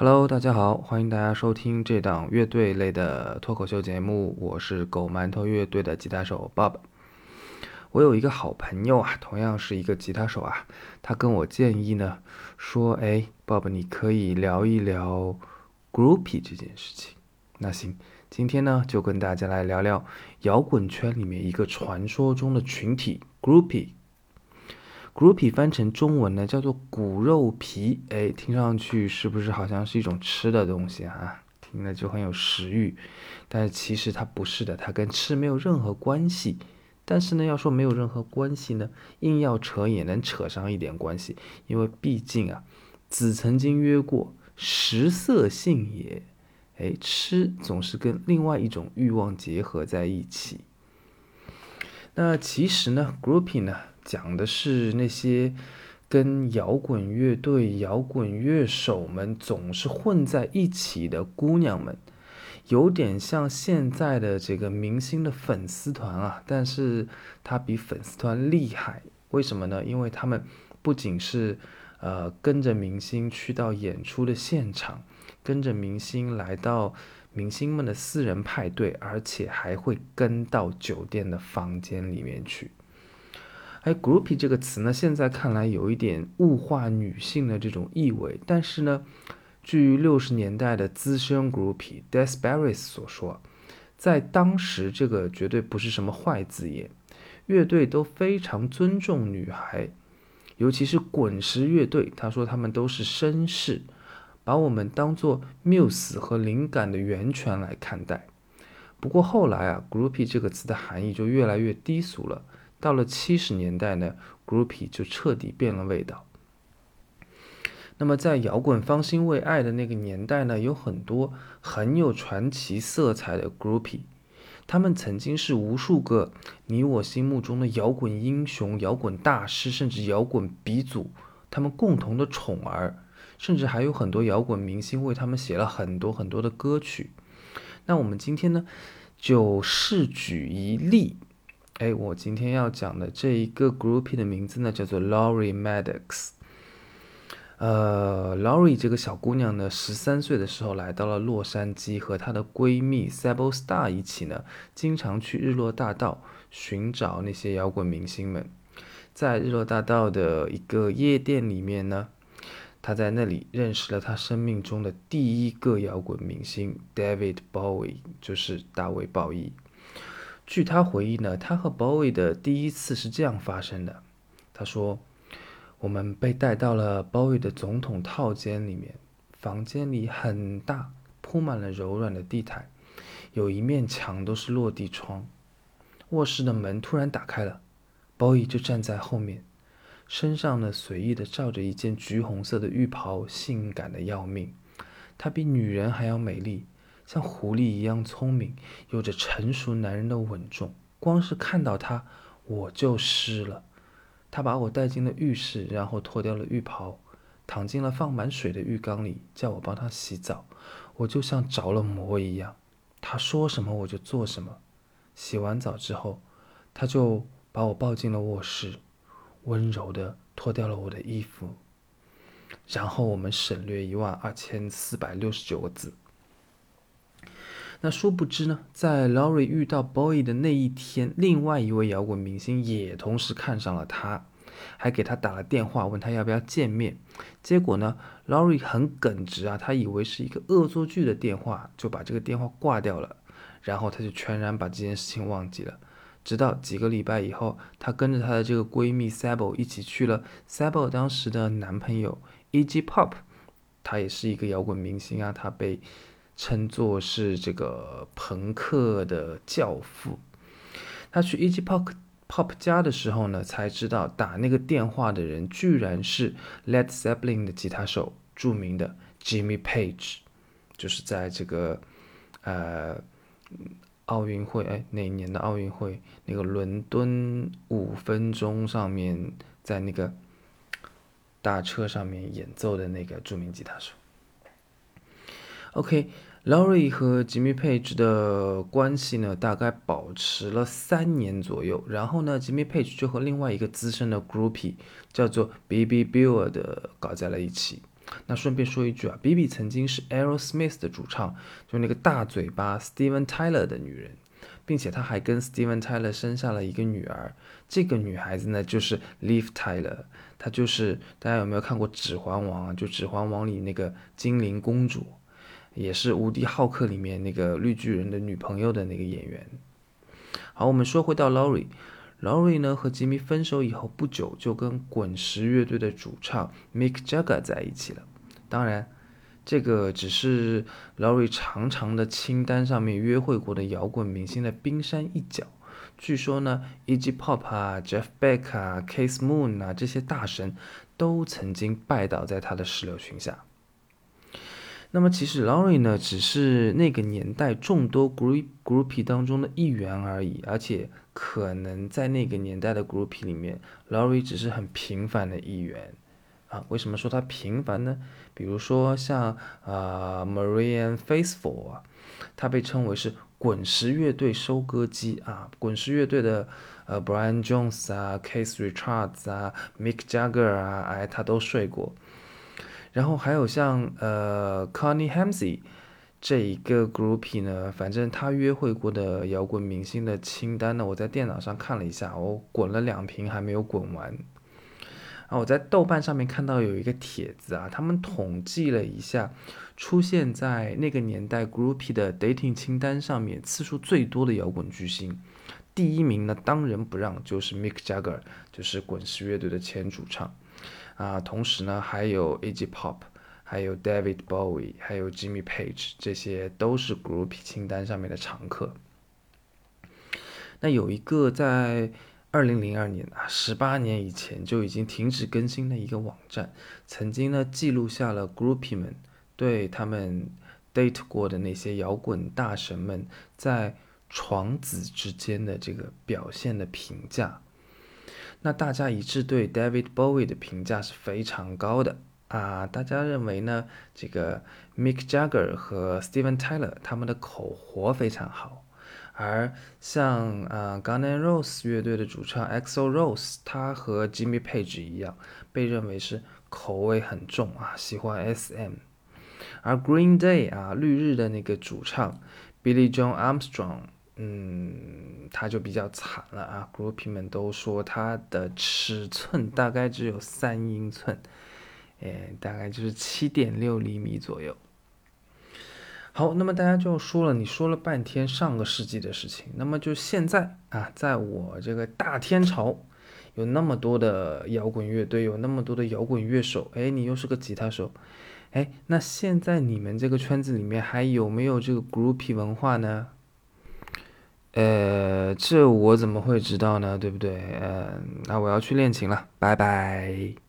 Hello，大家好，欢迎大家收听这档乐队类的脱口秀节目。我是狗馒头乐队的吉他手 Bob。我有一个好朋友啊，同样是一个吉他手啊，他跟我建议呢，说：“哎，Bob，你可以聊一聊 groupie 这件事情。”那行，今天呢就跟大家来聊聊摇滚圈里面一个传说中的群体 groupie。Groupie 翻成中文呢叫做骨肉皮，哎，听上去是不是好像是一种吃的东西啊？听了就很有食欲，但是其实它不是的，它跟吃没有任何关系。但是呢，要说没有任何关系呢，硬要扯也能扯上一点关系，因为毕竟啊，子曾经曰过食色性也，哎，吃总是跟另外一种欲望结合在一起。那其实呢，groupie 呢？讲的是那些跟摇滚乐队、摇滚乐手们总是混在一起的姑娘们，有点像现在的这个明星的粉丝团啊，但是它比粉丝团厉害。为什么呢？因为他们不仅是呃跟着明星去到演出的现场，跟着明星来到明星们的私人派对，而且还会跟到酒店的房间里面去。哎，groupie 这个词呢，现在看来有一点物化女性的这种意味。但是呢，据六十年代的资深 groupie Des Barris 所说，在当时这个绝对不是什么坏字眼，乐队都非常尊重女孩，尤其是滚石乐队。他说他们都是绅士，把我们当做缪斯和灵感的源泉来看待。不过后来啊，groupie 这个词的含义就越来越低俗了。到了七十年代呢，groupie 就彻底变了味道。那么在摇滚方兴未艾的那个年代呢，有很多很有传奇色彩的 groupie，他们曾经是无数个你我心目中的摇滚英雄、摇滚大师，甚至摇滚鼻祖，他们共同的宠儿，甚至还有很多摇滚明星为他们写了很多很多的歌曲。那我们今天呢，就试举一例。哎，我今天要讲的这一个 groupie 的名字呢，叫做 Laurie Maddox。呃，Laurie 这个小姑娘呢，十三岁的时候来到了洛杉矶，和她的闺蜜 Sable Star 一起呢，经常去日落大道寻找那些摇滚明星们。在日落大道的一个夜店里面呢，她在那里认识了她生命中的第一个摇滚明星 David Bowie，就是大卫鲍伊。据他回忆呢，他和 boy 的第一次是这样发生的。他说：“我们被带到了 boy 的总统套间里面，房间里很大，铺满了柔软的地毯，有一面墙都是落地窗。卧室的门突然打开了 boy 就站在后面，身上呢随意的罩着一件橘红色的浴袍，性感的要命。她比女人还要美丽。”像狐狸一样聪明，有着成熟男人的稳重。光是看到他，我就湿了。他把我带进了浴室，然后脱掉了浴袍，躺进了放满水的浴缸里，叫我帮他洗澡。我就像着了魔一样，他说什么我就做什么。洗完澡之后，他就把我抱进了卧室，温柔地脱掉了我的衣服，然后我们省略一万二千四百六十九个字。那殊不知呢，在 Lori 遇到 Boy 的那一天，另外一位摇滚明星也同时看上了他，还给他打了电话，问他要不要见面。结果呢，Lori 很耿直啊，他以为是一个恶作剧的电话，就把这个电话挂掉了。然后他就全然把这件事情忘记了。直到几个礼拜以后，她跟着她的这个闺蜜 Sable 一起去了 Sable 当时的男朋友 E.G. Pop，他也是一个摇滚明星啊，他被。称作是这个朋克的教父。他去 E.G. Pop Pop 家的时候呢，才知道打那个电话的人居然是 Led Zeppelin 的吉他手，著名的 Jimmy Page，就是在这个呃奥运会哎哪年的奥运会那个伦敦五分钟上面，在那个大车上面演奏的那个著名吉他手。OK。Laurie 和 Jimmy Page 的关系呢，大概保持了三年左右。然后呢，Jimmy Page 就和另外一个资深的 groupie 叫做 B.B. b i l l 的搞在了一起。那顺便说一句啊，B.B 曾经是 Aerosmith 的主唱，就那个大嘴巴 Steven Tyler 的女人，并且她还跟 Steven Tyler 生下了一个女儿。这个女孩子呢，就是 Liv Tyler，她就是大家有没有看过《指环王》啊？就《指环王》里那个精灵公主，也是《无敌浩克》里面那个绿巨人的女朋友的那个演员。好，我们说回到 Laurie。Laurie 呢和吉米分手以后不久，就跟滚石乐队的主唱 Mick Jagger 在一起了。当然，这个只是 Laurie 长长的清单上面约会过的摇滚明星的冰山一角。据说呢，Iggy Pop 啊、Jeff Beck 啊、k a s e Moon 啊这些大神都曾经拜倒在他的石榴裙下。那么其实 Laurie 呢，只是那个年代众多 group groupie 当中的一员而已，而且可能在那个年代的 groupie 里面，Laurie 只是很平凡的一员啊。为什么说他平凡呢？比如说像啊 Marianne Faithfull 啊，他被称为是滚石乐队收割机啊，滚石乐队的呃 Brian Jones 啊、Keith Richards 啊、Mick Jagger 啊，哎，他都睡过。然后还有像呃 Connie Hamsey 这一个 groupie 呢，反正他约会过的摇滚明星的清单呢，我在电脑上看了一下，我滚了两瓶还没有滚完。啊，我在豆瓣上面看到有一个帖子啊，他们统计了一下，出现在那个年代 groupie 的 dating 清单上面次数最多的摇滚巨星，第一名呢当仁不让就是 Mick Jagger，就是滚石乐队的前主唱。啊，同时呢，还有 Iggy Pop，还有 David Bowie，还有 Jimmy Page，这些都是 Group 清单上面的常客。那有一个在二零零二年啊，十八年以前就已经停止更新的一个网站，曾经呢记录下了 Groupie 们对他们 date 过的那些摇滚大神们在床子之间的这个表现的评价。那大家一致对 David Bowie 的评价是非常高的啊！大家认为呢？这个 Mick Jagger 和 Steven Tyler 他们的口活非常好，而像啊 Guns N' Roses 乐队的主唱 Axl Rose，他和 Jimmy Page 一样，被认为是口味很重啊，喜欢 SM。而 Green Day 啊，绿日的那个主唱 Billy John Armstrong。嗯，他就比较惨了啊！groupie 们都说他的尺寸大概只有三英寸，哎，大概就是七点六厘米左右。好，那么大家就说了，你说了半天上个世纪的事情，那么就现在啊，在我这个大天朝，有那么多的摇滚乐队，有那么多的摇滚乐手，哎，你又是个吉他手，哎，那现在你们这个圈子里面还有没有这个 groupie 文化呢？呃，这我怎么会知道呢？对不对？呃，那我要去练琴了，拜拜。